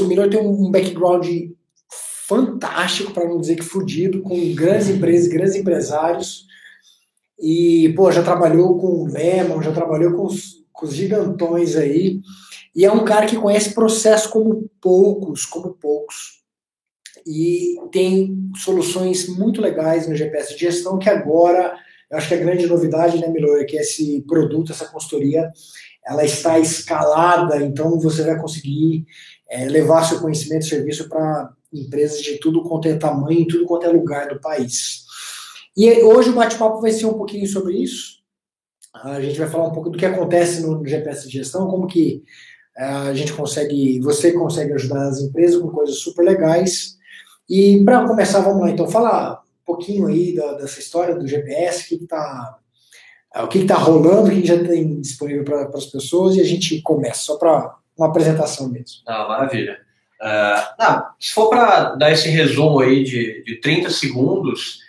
O Minor tem um background fantástico, para não dizer que fudido, com grandes empresas, grandes empresários. E, pô, já trabalhou com o Lemon, já trabalhou com os, com os gigantões aí. E é um cara que conhece processo como poucos, como poucos. E tem soluções muito legais no GPS de gestão que agora, eu acho que a grande novidade, né, Milor, é que esse produto, essa consultoria, ela está escalada, então você vai conseguir é, levar seu conhecimento e serviço para empresas de tudo quanto é tamanho, tudo quanto é lugar do país. E hoje o bate-papo vai ser um pouquinho sobre isso. A gente vai falar um pouco do que acontece no GPS de gestão, como que é, a gente consegue, você consegue ajudar as empresas com coisas super legais. E para começar, vamos lá, então, falar um pouquinho aí da, dessa história do GPS, que tá, o que está rolando, o que já tem disponível para as pessoas, e a gente começa, só para uma apresentação mesmo. Ah, maravilha. Uh, não, se for para dar esse resumo aí de, de 30 segundos,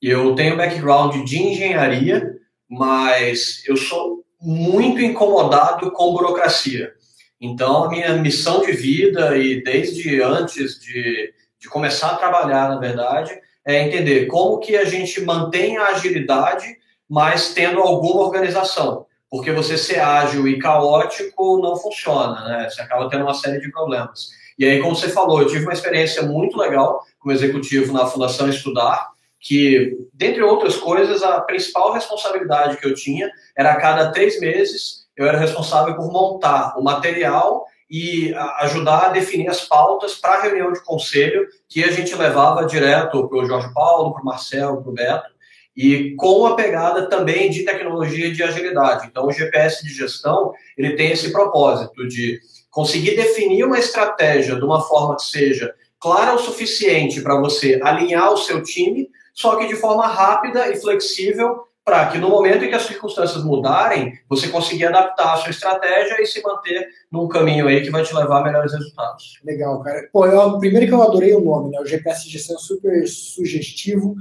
eu tenho background de engenharia, mas eu sou muito incomodado com burocracia. Então, a minha missão de vida, e desde antes de, de começar a trabalhar, na verdade, é entender como que a gente mantém a agilidade, mas tendo alguma organização. Porque você ser ágil e caótico não funciona, né? Você acaba tendo uma série de problemas. E aí, como você falou, eu tive uma experiência muito legal como executivo na Fundação Estudar, que, dentre outras coisas, a principal responsabilidade que eu tinha era a cada três meses eu era responsável por montar o material e ajudar a definir as pautas para a reunião de conselho que a gente levava direto para o Jorge Paulo, para o Marcelo, para o Beto, e com a pegada também de tecnologia de agilidade. Então, o GPS de gestão ele tem esse propósito de conseguir definir uma estratégia de uma forma que seja clara o suficiente para você alinhar o seu time, só que de forma rápida e flexível, para que no momento em que as circunstâncias mudarem, você consiga adaptar a sua estratégia e se manter num caminho aí que vai te levar a melhores resultados. Legal, cara. Pô, eu, primeiro que eu adorei o nome, né? O GPS de gestão é super sugestivo,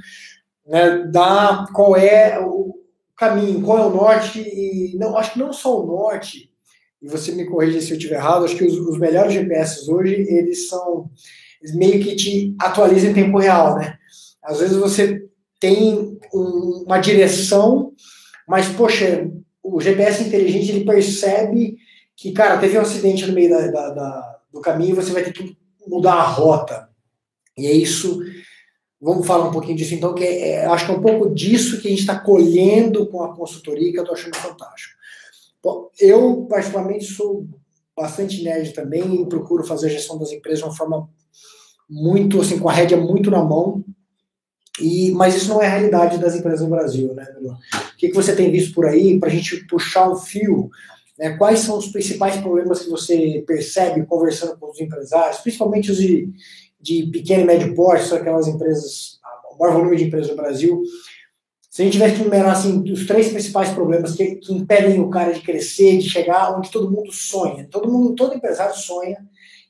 né? Dá qual é o caminho, qual é o norte e não, acho que não só o norte, e você me corrija se eu estiver errado, acho que os, os melhores GPS hoje, eles são, eles meio que te atualizam em tempo real, né? Às vezes você tem um, uma direção, mas, poxa, o GPS inteligente, ele percebe que, cara, teve um acidente no meio da, da, da, do caminho, você vai ter que mudar a rota. E é isso, vamos falar um pouquinho disso então, que é, é, acho que é um pouco disso que a gente está colhendo com a consultoria, que eu estou achando fantástico. Bom, eu, particularmente, sou bastante nerd também e procuro fazer a gestão das empresas de uma forma muito, assim, com a rédea muito na mão. E, mas isso não é a realidade das empresas no Brasil, né, O que, que você tem visto por aí para a gente puxar um fio? Né, quais são os principais problemas que você percebe conversando com os empresários, principalmente os de, de pequeno e médio porte, são aquelas empresas, o maior volume de empresas no Brasil, se a gente tivesse que numerar assim, os três principais problemas que, que, impedem o cara de crescer, de chegar onde todo mundo sonha, todo mundo, todo empresário sonha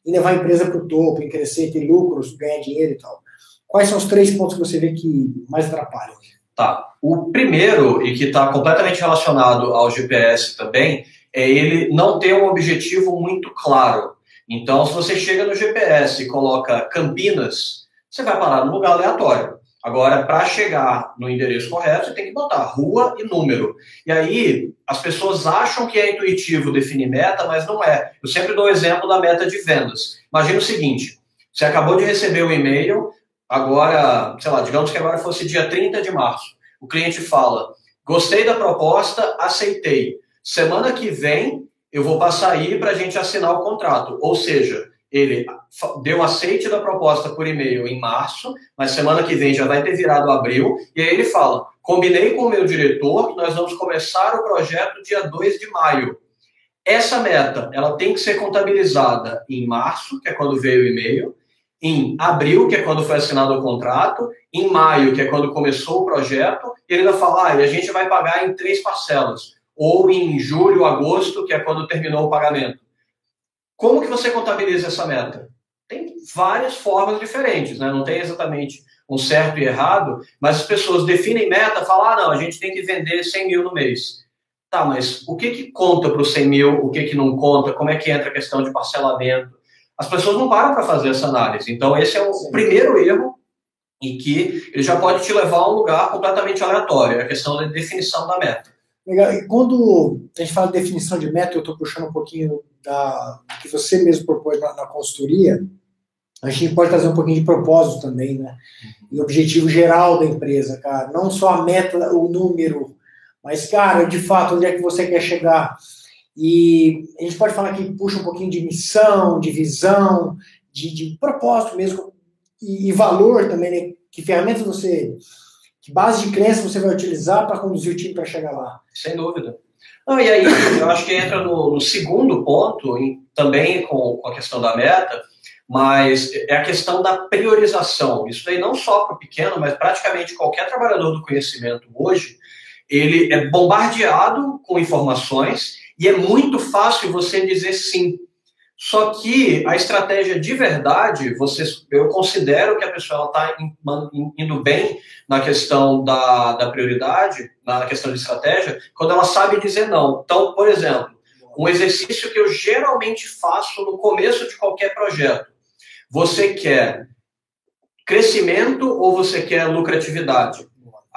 em levar a empresa para o topo, em crescer, ter lucros, ganhar dinheiro e tal. Quais são os três pontos que você vê que mais atrapalham? Tá. O primeiro, e que está completamente relacionado ao GPS também, é ele não ter um objetivo muito claro. Então, se você chega no GPS e coloca Campinas, você vai parar num lugar aleatório. Agora, para chegar no endereço correto, você tem que botar rua e número. E aí, as pessoas acham que é intuitivo definir meta, mas não é. Eu sempre dou o exemplo da meta de vendas. Imagina o seguinte: você acabou de receber um e-mail, agora, sei lá, digamos que agora fosse dia 30 de março. O cliente fala: gostei da proposta, aceitei. Semana que vem, eu vou passar aí para a gente assinar o contrato. Ou seja, ele deu aceite da proposta por e-mail em março, mas semana que vem já vai ter virado abril, e aí ele fala: combinei com o meu diretor que nós vamos começar o projeto dia 2 de maio. Essa meta, ela tem que ser contabilizada em março, que é quando veio o e-mail, em abril, que é quando foi assinado o contrato, em maio, que é quando começou o projeto, e ele vai falar, ah, e a gente vai pagar em três parcelas, ou em julho, agosto, que é quando terminou o pagamento. Como que você contabiliza essa meta? Tem várias formas diferentes, né? não tem exatamente um certo e errado, mas as pessoas definem meta, falam, ah, não, a gente tem que vender 100 mil no mês. Tá, mas o que, que conta para os 100 mil, o que, que não conta, como é que entra a questão de parcelamento? as pessoas não param para fazer essa análise. Então, esse é o Sim. primeiro erro em que ele já pode te levar a um lugar completamente aleatório, é a questão da definição da meta. Legal. E quando a gente fala de definição de meta, eu estou puxando um pouquinho da que você mesmo propôs na, na consultoria, a gente pode trazer um pouquinho de propósito também, né? Uhum. E objetivo geral da empresa, cara. Não só a meta, o número, mas, cara, de fato, onde é que você quer chegar? E a gente pode falar que puxa um pouquinho de missão, de visão, de, de propósito mesmo, e, e valor também, né? Que ferramentas você que base de crença você vai utilizar para conduzir o time para chegar lá? Sem dúvida. Não, e aí, eu acho que entra no, no segundo ponto, em, também com, com, a questão da meta, mas é a questão da priorização. Isso aí não só para o pequeno, mas praticamente qualquer trabalhador do conhecimento hoje, ele é bombardeado com informações e é muito fácil você dizer sim só que a estratégia de verdade, você, eu considero que a pessoa está indo bem na questão da, da prioridade, na questão de estratégia, quando ela sabe dizer não. Então, por exemplo, um exercício que eu geralmente faço no começo de qualquer projeto. Você quer crescimento ou você quer lucratividade?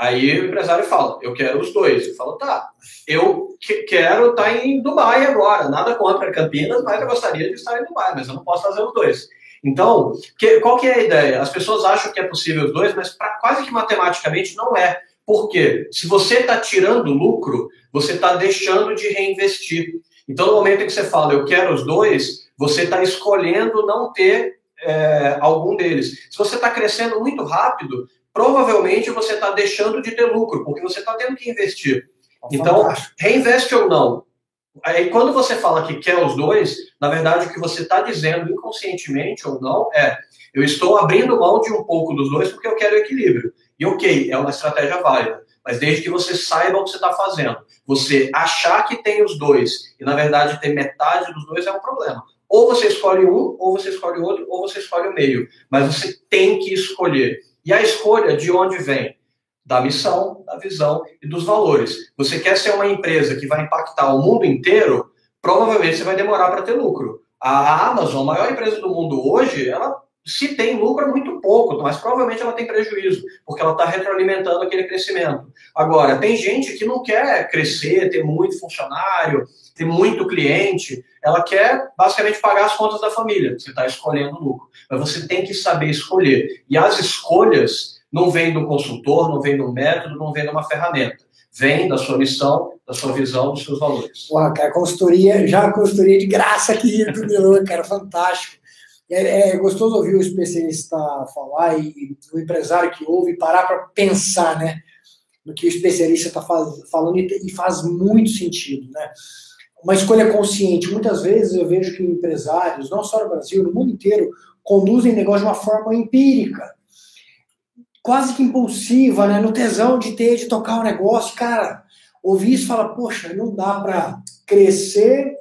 Aí o empresário fala, eu quero os dois. Eu falo, tá, eu quero estar tá em Dubai agora, nada contra Campinas, mas eu gostaria de estar em Dubai, mas eu não posso fazer os dois. Então, que, qual que é a ideia? As pessoas acham que é possível os dois, mas pra, quase que matematicamente não é. Por quê? Se você está tirando lucro, você está deixando de reinvestir. Então, no momento em que você fala, eu quero os dois, você está escolhendo não ter é, algum deles. Se você está crescendo muito rápido, provavelmente você está deixando de ter lucro, porque você está tendo que investir. Então, reinveste ou não. Aí, quando você fala que quer os dois, na verdade, o que você está dizendo, inconscientemente ou não, é: eu estou abrindo mão de um pouco dos dois porque eu quero equilíbrio. E ok, é uma estratégia válida, mas desde que você saiba o que você está fazendo. Você achar que tem os dois e, na verdade, ter metade dos dois é um problema. Ou você escolhe um, ou você escolhe outro, ou você escolhe o meio. Mas você tem que escolher. E a escolha de onde vem? Da missão, da visão e dos valores. Você quer ser uma empresa que vai impactar o mundo inteiro? Provavelmente você vai demorar para ter lucro. A Amazon, a maior empresa do mundo hoje, ela se tem lucro é muito pouco, mas provavelmente ela tem prejuízo, porque ela está retroalimentando aquele crescimento. Agora, tem gente que não quer crescer, ter muito funcionário, ter muito cliente, ela quer basicamente pagar as contas da família. Você está escolhendo lucro. Mas você tem que saber escolher. E as escolhas não vêm do consultor, não vêm do método, não vêm de uma ferramenta. Vem da sua missão, da sua visão, dos seus valores. Porra, cara, consultoria, já consultoria de graça aqui do Milão, cara, fantástico. É, é, gostoso ouvir o especialista falar e o empresário que ouve parar para pensar, né? No que o especialista está falando e faz muito sentido, né? uma escolha consciente. Muitas vezes eu vejo que empresários, não só no Brasil, no mundo inteiro, conduzem negócio de uma forma empírica, quase que impulsiva, né? no tesão de ter, de tocar o um negócio. Cara, ouvir isso fala, poxa, não dá para crescer,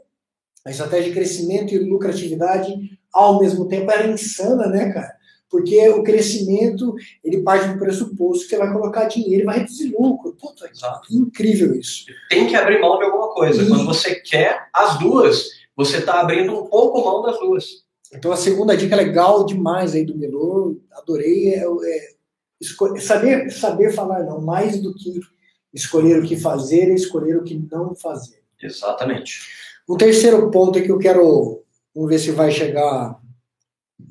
a estratégia de crescimento e lucratividade ao mesmo tempo era insana, né, cara? Porque o crescimento, ele parte do pressuposto que você vai colocar dinheiro e vai reduzir lucro. Puta, Exato. incrível isso. Tem que abrir mão de alguma coisa. E... Quando você quer as duas, você está abrindo um pouco mão das duas. Então a segunda dica legal demais aí do Melô, adorei, é, é saber, saber falar não, mais do que escolher o que fazer, é escolher o que não fazer. Exatamente. O terceiro ponto é que eu quero, vamos ver se vai chegar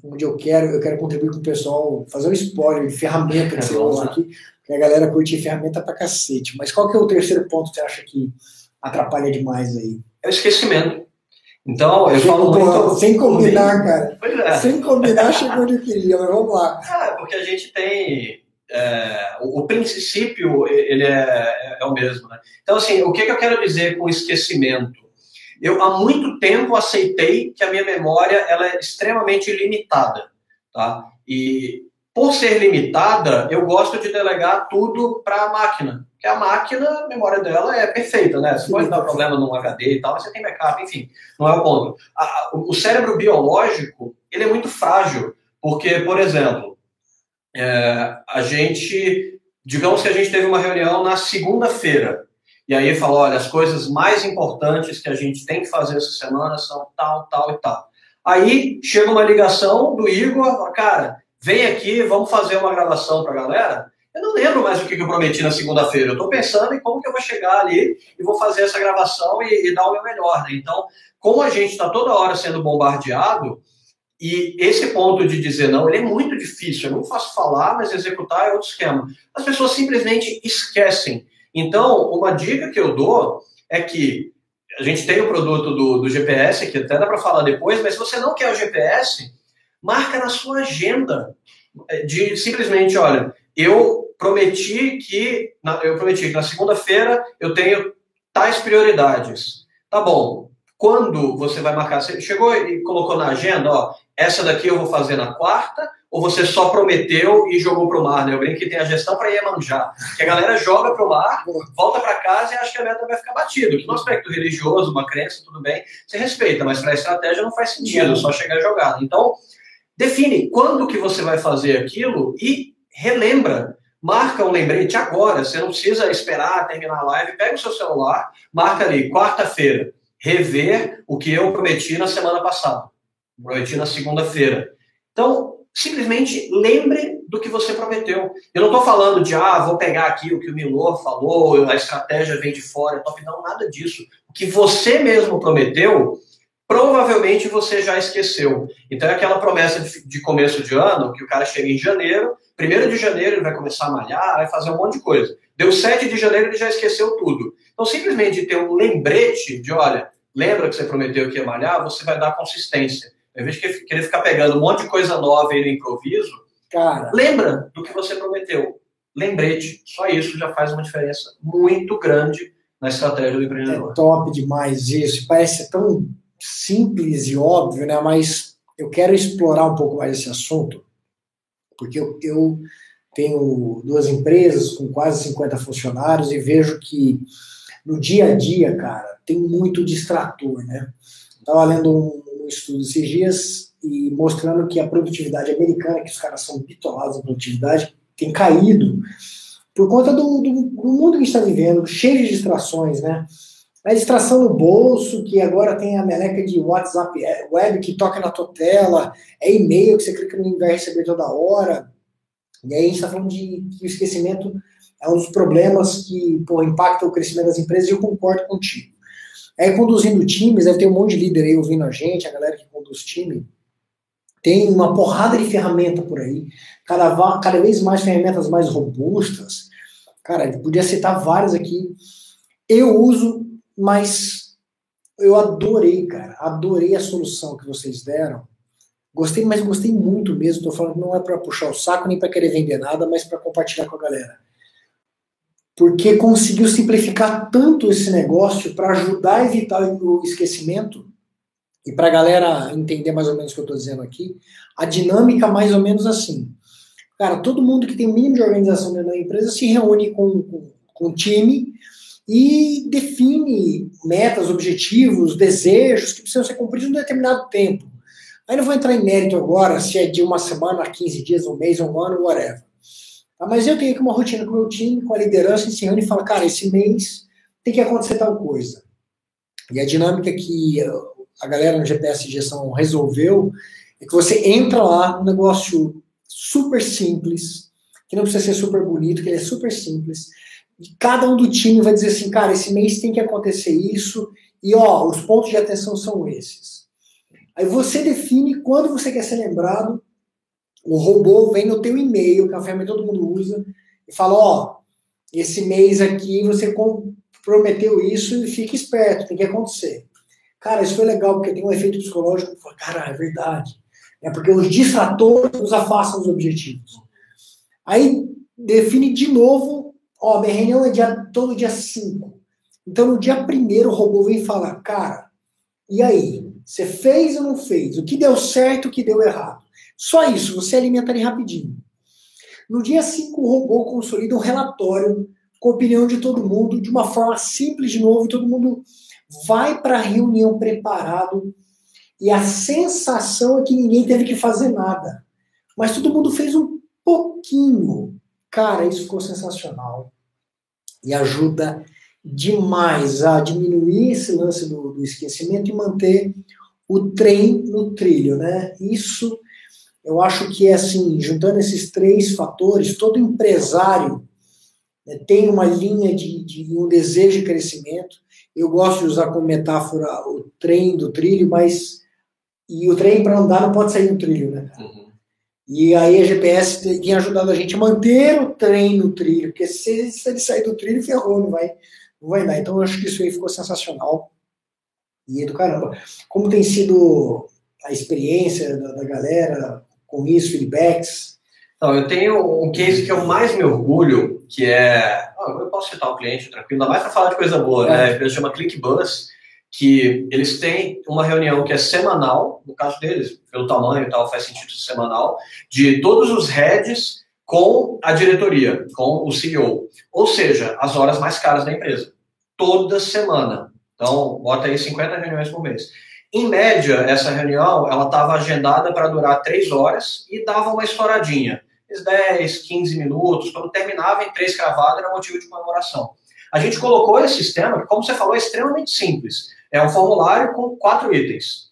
onde eu quero, eu quero contribuir com o pessoal, fazer um spoiler de ferramenta que você usa aqui, que a galera curte ferramenta pra cacete. Mas qual que é o terceiro ponto que você acha que atrapalha demais aí? É o esquecimento. Então, eu sem, falo muito... Sem combinar, cara. É. Sem combinar, chegou onde eu queria, mas vamos lá. É, porque a gente tem... É, o, o, princípio, ele é, é, o mesmo, né? Então, assim, o que, que eu quero dizer com esquecimento? Eu há muito tempo aceitei que a minha memória ela é extremamente limitada, tá? E por ser limitada, eu gosto de delegar tudo para a máquina, porque a máquina, a memória dela é perfeita, né? Você pode dar problema num HD e tal, você tem backup, enfim, não é o ponto. A, o cérebro biológico, ele é muito frágil, porque, por exemplo, é, a gente, digamos que a gente teve uma reunião na segunda-feira, e aí falou, olha, as coisas mais importantes que a gente tem que fazer essa semana são tal, tal e tal. Aí chega uma ligação do Igor, cara, vem aqui, vamos fazer uma gravação para a galera. Eu não lembro mais o que eu prometi na segunda-feira. Eu estou pensando em como que eu vou chegar ali e vou fazer essa gravação e, e dar o meu melhor. Né? Então, como a gente está toda hora sendo bombardeado, e esse ponto de dizer não, ele é muito difícil. É muito fácil falar, mas executar é outro esquema. As pessoas simplesmente esquecem. Então, uma dica que eu dou é que a gente tem o produto do, do GPS, que até dá para falar depois, mas se você não quer o GPS, marca na sua agenda de simplesmente, olha, eu prometi que eu prometi que na segunda-feira eu tenho tais prioridades. Tá bom. Quando você vai marcar? Você chegou e colocou na agenda, ó, essa daqui eu vou fazer na quarta, ou você só prometeu e jogou para o mar, né? Eu brinco que tem a gestão para Iemanjá, que a galera joga para o mar, volta para casa e acha que a meta vai ficar batida. Que no aspecto religioso, uma crença, tudo bem, você respeita, mas para a estratégia não faz sentido, só chegar jogado. Então, define quando que você vai fazer aquilo e relembra. Marca um lembrete agora, você não precisa esperar terminar a live, pega o seu celular, marca ali, quarta-feira, rever o que eu prometi na semana passada. Prometi na segunda-feira. Então, simplesmente lembre do que você prometeu. Eu não estou falando de, ah, vou pegar aqui o que o Milor falou, a estratégia vem de fora, é top, não, nada disso. O que você mesmo prometeu, provavelmente você já esqueceu. Então é aquela promessa de, começo de ano, que o cara chega em janeiro, primeiro de janeiro ele vai começar a malhar, vai fazer um monte de coisa. Deu 7 de janeiro, ele já esqueceu tudo. Então, simplesmente ter um lembrete de, olha, lembra que você prometeu que ia malhar, você vai dar consistência. Em vez de querer ficar pegando um monte de coisa nova aí no improviso, Cara. lembra do que você prometeu. Lembrete, só isso já faz uma diferença muito grande na estratégia do empreendedor. É top demais isso. Parece tão simples e óbvio, né? Mas eu quero explorar um pouco mais esse assunto, porque eu, eu tenho duas empresas com quase 50 funcionários e vejo que no dia a dia, cara, tem muito distrator, né? Estava lendo um, estudo esses dias e mostrando que a produtividade americana, que os caras são bitolados em produtividade, tem caído por conta do, do, do mundo que está vivendo, cheio de distrações, né? A distração no bolso, que agora tem a meleca de WhatsApp é, web que toca na tua tela, é e-mail que você clica no vai receber toda hora. E aí a gente está falando de que o esquecimento é um dos problemas que pô, impacta o crescimento das empresas e eu concordo contigo. É, conduzindo times, deve ter um monte de líder aí ouvindo a gente, a galera que conduz time. Tem uma porrada de ferramenta por aí, cada, cada vez mais ferramentas mais robustas. Cara, podia citar várias aqui. Eu uso, mas eu adorei, cara. Adorei a solução que vocês deram. Gostei, mas gostei muito mesmo. Tô falando não é para puxar o saco nem para querer vender nada, mas para compartilhar com a galera porque conseguiu simplificar tanto esse negócio para ajudar a evitar o esquecimento e para a galera entender mais ou menos o que eu estou dizendo aqui, a dinâmica mais ou menos assim. Cara, todo mundo que tem o mínimo de organização dentro da empresa se reúne com, com, com o time e define metas, objetivos, desejos que precisam ser cumpridos em um determinado tempo. Aí não vou entrar em mérito agora se é de uma semana, 15 dias, um mês, um ano, whatever. Ah, mas eu tenho aqui uma rotina com o meu time, com a liderança, ensinando e fala, cara, esse mês tem que acontecer tal coisa. E a dinâmica que a galera no GPS gestão resolveu é que você entra lá num negócio super simples, que não precisa ser super bonito, que ele é super simples. E cada um do time vai dizer assim, cara, esse mês tem que acontecer isso, e ó, os pontos de atenção são esses. Aí você define quando você quer ser lembrado o robô vem no teu e-mail, que é a ferramenta que todo mundo usa, e fala, ó, esse mês aqui você prometeu isso e fica esperto, tem que acontecer. Cara, isso foi legal, porque tem um efeito psicológico. Cara, é verdade. É porque os distratores nos afastam dos objetivos. Aí define de novo, ó, minha reunião é dia, todo dia 5. Então no dia primeiro o robô vem falar, cara, e aí? Você fez ou não fez? O que deu certo, o que deu errado? Só isso, você alimenta ali rapidinho. No dia 5, o robô consolida um relatório com a opinião de todo mundo, de uma forma simples de novo, todo mundo vai para a reunião preparado e a sensação é que ninguém teve que fazer nada. Mas todo mundo fez um pouquinho. Cara, isso ficou sensacional. E ajuda demais a diminuir esse lance do, do esquecimento e manter o trem no trilho, né? Isso eu acho que é assim, juntando esses três fatores, todo empresário né, tem uma linha de, de, um desejo de crescimento. Eu gosto de usar como metáfora o trem do trilho, mas e o trem para andar não pode sair do trilho, né? Uhum. E aí a GPS tem ajudado a gente a manter o trem no trilho, porque se, se ele sair do trilho, ferrou, não vai, não vai dar. Então eu acho que isso aí ficou sensacional. E do caramba. Como tem sido a experiência da, da galera com isso, feedbacks? Então, eu tenho um case que eu mais me orgulho, que é. eu posso citar o cliente tranquilo, ainda mais para falar de coisa boa, né? é. né? Ele chama ClickBus, que eles têm uma reunião que é semanal, no caso deles, pelo tamanho e tal, faz sentido semanal, de todos os heads com a diretoria, com o CEO. Ou seja, as horas mais caras da empresa. Toda semana. Então, bota aí 50 reuniões por mês. Em média, essa reunião ela estava agendada para durar três horas e dava uma estouradinha. 10, 15 minutos, quando terminava em três cravadas, era motivo de comemoração. A gente colocou esse sistema, como você falou, é extremamente simples. É um formulário com quatro itens.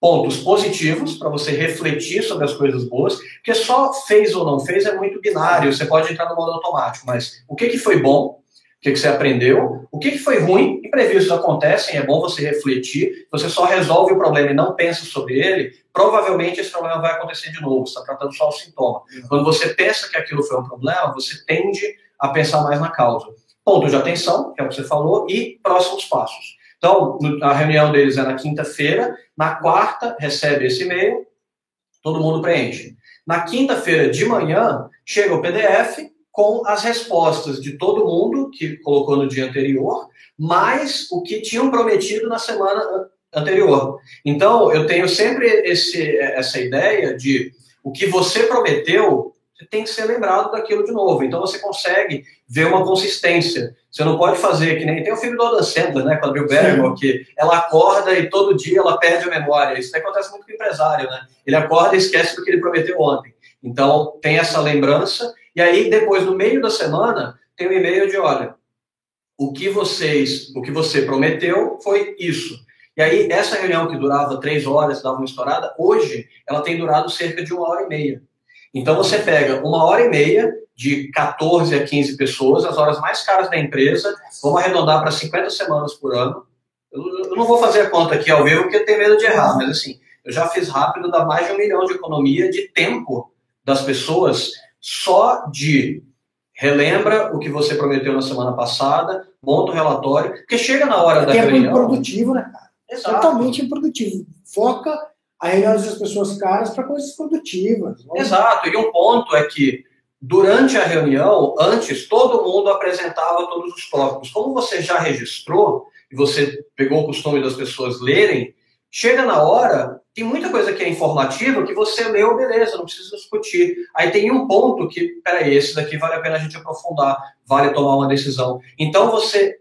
Pontos positivos, para você refletir sobre as coisas boas, porque só fez ou não fez é muito binário, você pode entrar no modo automático, mas o que, que foi bom, que, que você aprendeu, o que, que foi ruim, imprevistos acontecem, é bom você refletir, você só resolve o problema e não pensa sobre ele, provavelmente esse problema vai acontecer de novo, você está tratando só o sintoma. Uhum. Quando você pensa que aquilo foi um problema, você tende a pensar mais na causa. Ponto de atenção, que é o que você falou, e próximos passos. Então, a reunião deles é na quinta-feira, na quarta recebe esse e-mail, todo mundo preenche. Na quinta-feira de manhã, chega o PDF, com as respostas de todo mundo que colocou no dia anterior, mais o que tinham prometido na semana anterior. Então, eu tenho sempre esse, essa ideia de o que você prometeu, você tem que ser lembrado daquilo de novo. Então, você consegue ver uma consistência. Você não pode fazer que nem tem o filme do Adam Sandler, né, com a Bill Barrymore, que ela acorda e todo dia ela perde a memória. Isso acontece muito com o empresário, né? Ele acorda e esquece do que ele prometeu ontem. Então, tem essa lembrança e aí, depois, no meio da semana, tem um e-mail de, olha, o que vocês, o que você prometeu foi isso. E aí, essa reunião que durava três horas, dava uma estourada, hoje ela tem durado cerca de uma hora e meia. Então, você pega uma hora e meia de 14 a 15 pessoas, as horas mais caras da empresa, vamos arredondar para 50 semanas por ano. Eu não vou fazer a conta aqui ao vivo porque eu tenho medo de errar, mas assim, eu já fiz rápido, dá mais de um milhão de economia de tempo das pessoas só de relembra o que você prometeu na semana passada, monta o relatório, porque chega na hora é da é reunião... É improdutivo, né, cara? Exato. Totalmente improdutivo. Foca a reunião das pessoas caras para coisas produtivas. Exato. E um ponto é que durante a reunião, antes, todo mundo apresentava todos os tópicos. Como você já registrou e você pegou o costume das pessoas lerem, chega na hora, tem muita coisa que é informativa que você leu, beleza, não precisa discutir. Aí tem um ponto que, peraí, esse daqui vale a pena a gente aprofundar, vale tomar uma decisão. Então você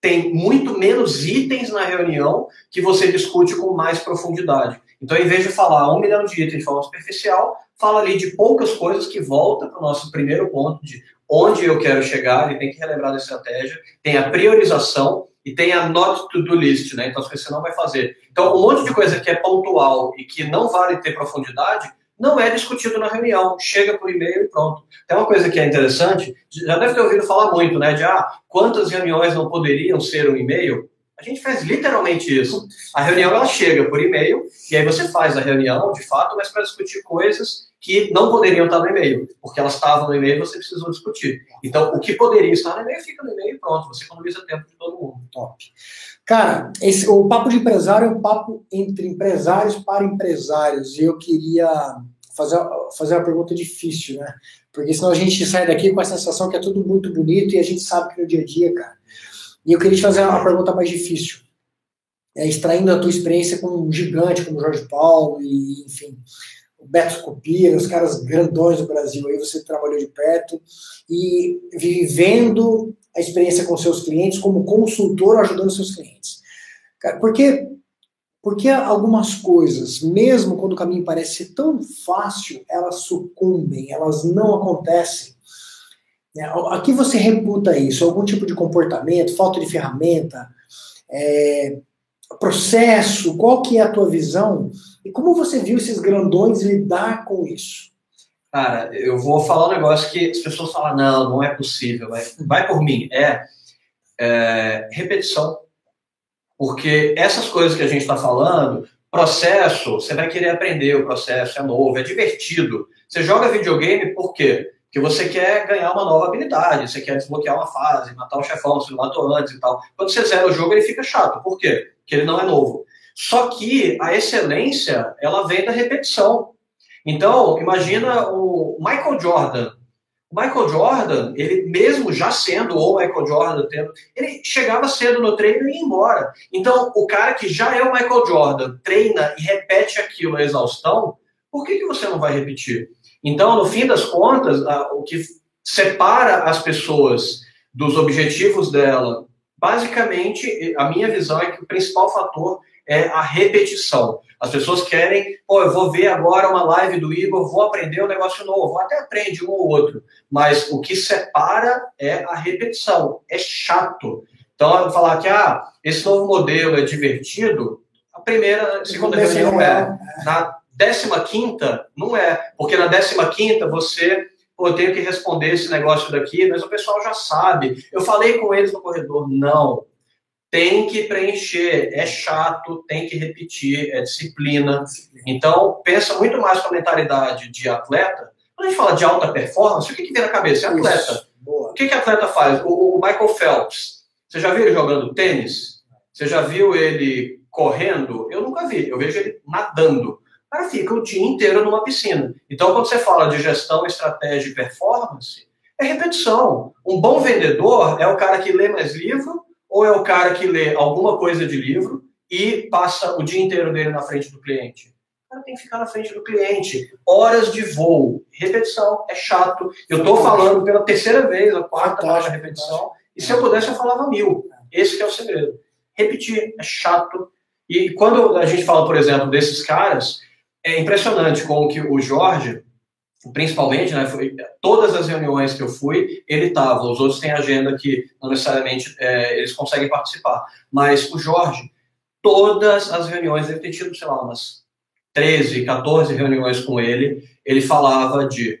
tem muito menos itens na reunião que você discute com mais profundidade. Então, em vez de falar um milhão de itens de forma superficial, fala ali de poucas coisas que volta para o nosso primeiro ponto de onde eu quero chegar, e tem que relembrar da estratégia, tem a priorização, e tem a not to do list, né? Então, você não vai fazer. Então, um monte de coisa que é pontual e que não vale ter profundidade, não é discutido na reunião. Chega por e-mail e pronto. Tem uma coisa que é interessante, já deve ter ouvido falar muito, né? De ah, quantas reuniões não poderiam ser um e-mail? A gente faz literalmente isso. A reunião ela chega por e-mail e aí você faz a reunião, de fato, mas para discutir coisas que não poderiam estar no e-mail, porque elas estavam no e-mail e você precisou discutir. Então, o que poderia estar no e-mail fica no e-mail e pronto, você economiza tempo de todo mundo. Top. Cara, esse, o papo de empresário é um papo entre empresários para empresários e eu queria fazer, fazer uma pergunta difícil, né? Porque senão a gente sai daqui com a sensação que é tudo muito bonito e a gente sabe que no dia a dia, cara, e eu queria te fazer uma pergunta mais difícil. É, extraindo a tua experiência com um gigante como Jorge Paulo e, enfim, o Beto Copira, os caras grandões do Brasil, aí você trabalhou de perto, e vivendo a experiência com seus clientes como consultor ajudando seus clientes. Porque, porque algumas coisas, mesmo quando o caminho parece ser tão fácil, elas sucumbem, elas não acontecem a que você reputa isso? Algum tipo de comportamento, falta de ferramenta, é, processo? Qual que é a tua visão? E como você viu esses grandões lidar com isso? Cara, eu vou falar um negócio que as pessoas falam, não, não é possível, vai, vai por mim. É, é repetição. Porque essas coisas que a gente está falando, processo, você vai querer aprender o processo, é novo, é divertido. Você joga videogame por quê? Porque você quer ganhar uma nova habilidade, você quer desbloquear uma fase, matar o chefão, você matou antes e tal. Quando você zera o jogo, ele fica chato. Por quê? Porque ele não é novo. Só que a excelência, ela vem da repetição. Então, imagina o Michael Jordan. O Michael Jordan, ele mesmo já sendo o Michael Jordan, ele chegava cedo no treino e ia embora. Então, o cara que já é o Michael Jordan, treina e repete aquilo a exaustão, por que, que você não vai repetir? Então, no fim das contas, o que separa as pessoas dos objetivos dela, basicamente, a minha visão é que o principal fator é a repetição. As pessoas querem, pô, eu vou ver agora uma live do Igor, vou aprender um negócio novo, até aprende um ou outro, mas o que separa é a repetição. É chato. Então, falar que ah, esse novo modelo é divertido, a primeira, a segunda reunião é. Na décima quinta, não é, porque na décima quinta você pô, eu tenho que responder esse negócio daqui, mas o pessoal já sabe. Eu falei com eles no corredor, não tem que preencher, é chato, tem que repetir, é disciplina. Então, pensa muito mais com a mentalidade de atleta. Quando a gente fala de alta performance, o que, que vem na cabeça? É atleta. O que, que atleta faz? O, o, Michael Phelps, você já viu ele jogando tênis? Você já viu ele correndo? Eu nunca vi, eu vejo ele nadando. O cara fica o dia inteiro numa piscina. Então, quando você fala de gestão, estratégia e performance, é repetição. Um bom vendedor é o cara que lê mais livro ou é o cara que lê alguma coisa de livro e passa o dia inteiro dele na frente do cliente? O cara tem que ficar na frente do cliente. Horas de voo. Repetição é chato. Eu estou falando pela terceira vez, a quarta baixa repetição. E se eu pudesse, eu falava mil. Esse é o segredo. Repetir é chato. E quando a gente fala, por exemplo, desses caras, é impressionante como que o Jorge, principalmente, né, foi, todas as reuniões que eu fui, ele estava. Os outros têm agenda que não necessariamente é, eles conseguem participar. Mas o Jorge, todas as reuniões, deve ter tido, sei lá, umas 13, 14 reuniões com ele, ele falava de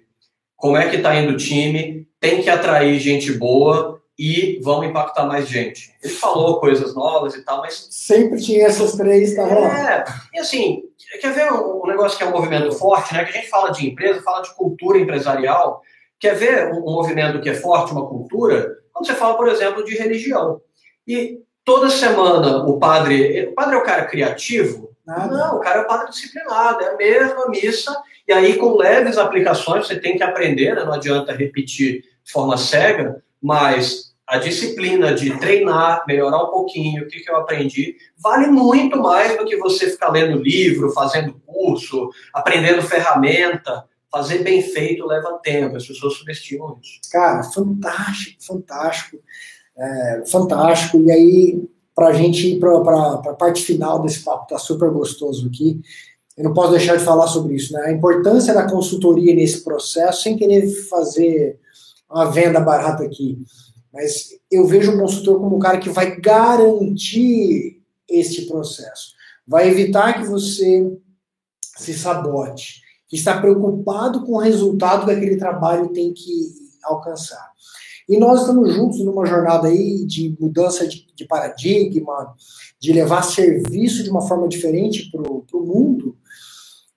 como é que está indo o time, tem que atrair gente boa e vão impactar mais gente. Ele falou coisas novas e tal, mas... Sempre tinha essas três, tá rolando. É, e assim, quer ver um negócio que é um movimento forte, né? Que a gente fala de empresa, fala de cultura empresarial. Quer ver um movimento que é forte, uma cultura? Quando você fala, por exemplo, de religião. E toda semana o padre. O padre é o cara criativo? Nada. Não, o cara é o padre disciplinado, é a mesma missa. E aí, com leves aplicações, você tem que aprender, né? não adianta repetir de forma cega, mas a disciplina de treinar, melhorar um pouquinho, o que, que eu aprendi, vale muito mais do que você ficar lendo livro, fazendo curso, aprendendo ferramenta. Fazer bem feito leva tempo, as pessoas subestimam isso. Cara, fantástico, fantástico, é, fantástico. E aí, para a gente ir para a parte final desse papo, tá super gostoso aqui. Eu não posso deixar de falar sobre isso, né? A importância da consultoria nesse processo, sem querer fazer uma venda barata aqui. Mas eu vejo o consultor como um cara que vai garantir este processo. Vai evitar que você se sabote, que está preocupado com o resultado que aquele trabalho tem que alcançar. E nós estamos juntos numa jornada aí de mudança de, de paradigma, de levar serviço de uma forma diferente para o mundo.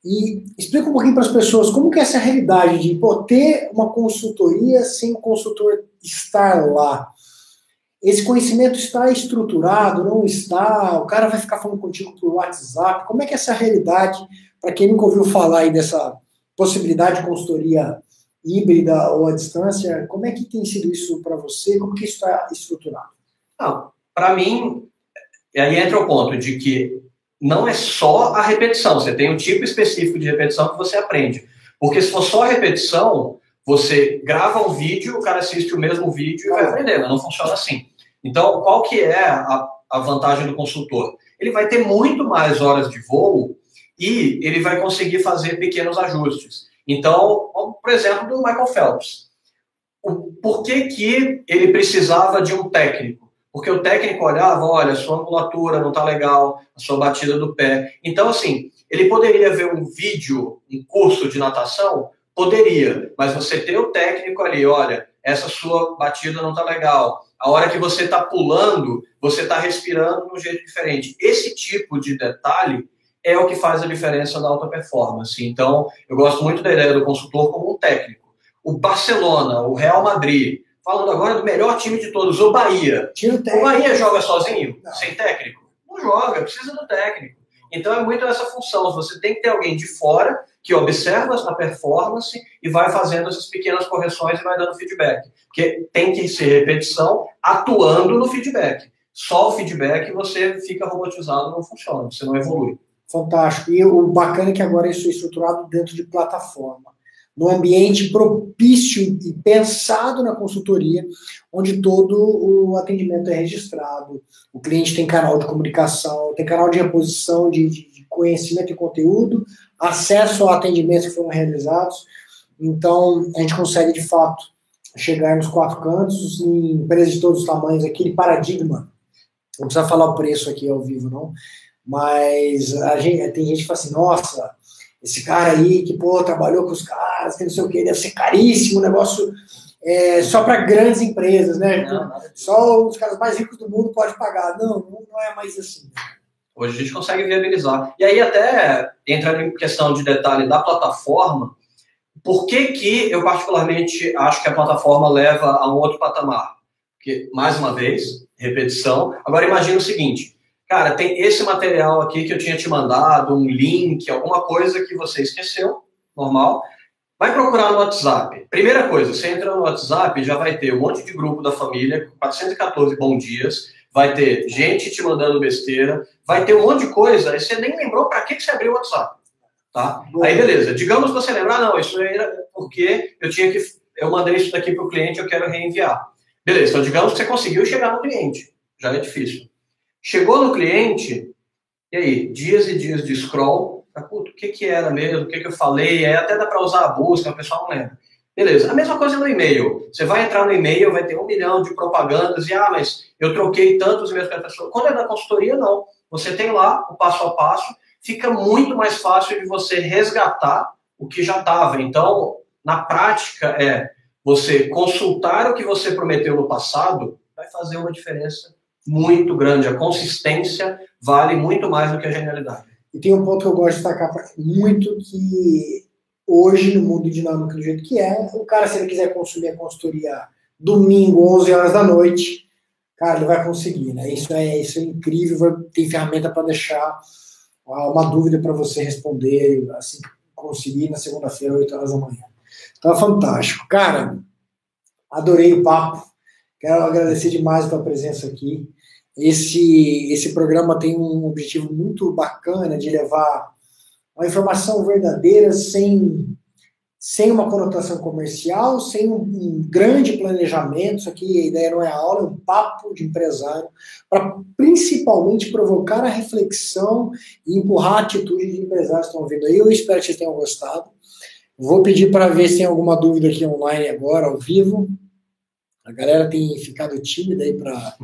E explica um pouquinho para as pessoas como que é essa realidade de pô, ter uma consultoria sem o consultor estar lá. Esse conhecimento está estruturado, não está? O cara vai ficar falando contigo por WhatsApp. Como é que é essa realidade, para quem nunca ouviu falar aí dessa possibilidade de consultoria híbrida ou à distância, como é que tem sido isso para você? Como que isso está estruturado? Para mim, aí entra o ponto de que não é só a repetição, você tem um tipo específico de repetição que você aprende. Porque se for só a repetição, você grava um vídeo, o cara assiste o mesmo vídeo e vai aprender, mas não funciona assim. Então, qual que é a, a vantagem do consultor? Ele vai ter muito mais horas de voo e ele vai conseguir fazer pequenos ajustes. Então, por exemplo, do Michael Phelps. O, por que, que ele precisava de um técnico? Porque o técnico olhava, olha, a sua angulatura não está legal, a sua batida do pé. Então, assim, ele poderia ver um vídeo, um curso de natação? Poderia, mas você ter o técnico ali, olha, essa sua batida não está legal. A hora que você está pulando, você está respirando de um jeito diferente. Esse tipo de detalhe é o que faz a diferença da alta performance. Então, eu gosto muito da ideia do consultor como um técnico. O Barcelona, o Real Madrid, falando agora do melhor time de todos, o Bahia. O Bahia joga sozinho, não. sem técnico? Não joga, precisa do técnico. Então é muito essa função. Você tem que ter alguém de fora que observa a performance e vai fazendo essas pequenas correções e vai dando feedback. Porque tem que ser repetição atuando no feedback. Só o feedback você fica robotizado, não funciona, você não evolui. Fantástico. E o bacana é que agora isso é estruturado dentro de plataforma num ambiente propício e pensado na consultoria, onde todo o atendimento é registrado, o cliente tem canal de comunicação, tem canal de reposição de, de conhecimento e conteúdo, acesso a atendimentos que foram realizados. Então, a gente consegue, de fato, chegar nos quatro cantos, em empresas de todos os tamanhos, aquele paradigma. Não precisa falar o preço aqui ao vivo, não. Mas a gente, tem gente que fala assim, nossa, esse cara aí que, pô, trabalhou com os caras, que não sei o que, deve ser caríssimo, o negócio é, só para grandes empresas, né? Não, só os caras mais ricos do mundo podem pagar. Não, não é mais assim. Hoje a gente consegue viabilizar. E aí, até entrando em questão de detalhe da plataforma, por que, que eu particularmente acho que a plataforma leva a um outro patamar? Porque, mais uma vez, repetição. Agora imagine o seguinte: cara, tem esse material aqui que eu tinha te mandado, um link, alguma coisa que você esqueceu, normal. Vai procurar no WhatsApp. Primeira coisa, você entra no WhatsApp, já vai ter um monte de grupo da família, 414 bom dias, vai ter gente te mandando besteira, vai ter um monte de coisa, aí você nem lembrou para que, que você abriu o WhatsApp. Tá? Aí beleza, digamos que você lembrar, ah, não, isso era porque eu tinha que, eu mandei isso daqui para o cliente, eu quero reenviar. Beleza, então digamos que você conseguiu chegar no cliente, já é difícil. Chegou no cliente, e aí, dias e dias de scroll, tá, o que, que era mesmo, o que, que eu falei, é, até dá para usar a busca, o pessoal não lembra. Beleza, a mesma coisa no e-mail. Você vai entrar no e-mail, vai ter um milhão de propagandas, e ah, mas eu troquei tantos e-mails com a pessoa. Quando é da consultoria, não. Você tem lá o passo a passo, fica muito mais fácil de você resgatar o que já estava. Então, na prática, é você consultar o que você prometeu no passado, vai fazer uma diferença muito grande. A consistência vale muito mais do que a genialidade. E tem um ponto que eu gosto de destacar muito que hoje, no mundo dinâmico do jeito que é, o cara, se ele quiser consumir a consultoria domingo, 11 horas da noite, cara, ele vai conseguir, né? Isso é, isso é incrível, tem ferramenta para deixar uma dúvida para você responder assim conseguir na segunda-feira, 8 horas da manhã. Então é fantástico. Cara, adorei o papo. Quero agradecer demais a tua presença aqui. Esse, esse programa tem um objetivo muito bacana de levar uma informação verdadeira sem, sem uma conotação comercial, sem um, um grande planejamento. Isso aqui, a ideia não é aula, é um papo de empresário, para principalmente provocar a reflexão e empurrar a atitude de empresários que estão vendo aí. Eu espero que vocês tenham gostado. Vou pedir para ver se tem alguma dúvida aqui online agora, ao vivo. A galera tem ficado tímida aí para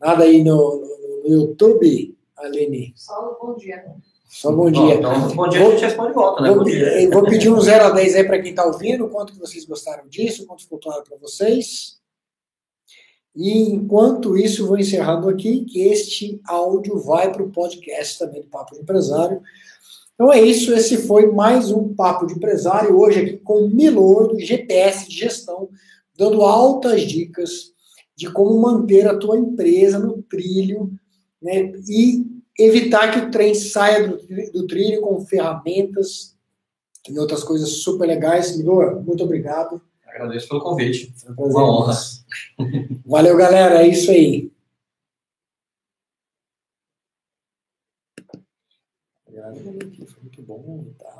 nada aí no, no, no, YouTube, Aline. Só um bom dia. Só bom dia. então, bom dia vou, a gente responde de volta, né? Vou, vou pedir um 0 a 10 aí para quem está ouvindo, quanto que vocês gostaram disso, quanto ficou claro para vocês. E enquanto isso, vou encerrando aqui, que este áudio vai para o podcast também do Papo de Empresário. Então é isso, esse foi mais um Papo de Empresário, hoje aqui com o Milor, do GPS de Gestão, dando altas dicas de como manter a tua empresa no trilho né, e evitar que o trem saia do, do trilho com ferramentas e outras coisas super legais. Milor, muito obrigado. Agradeço pelo convite. Foi um Uma honra. Valeu, galera. É isso aí. Foi muito bom. Tá.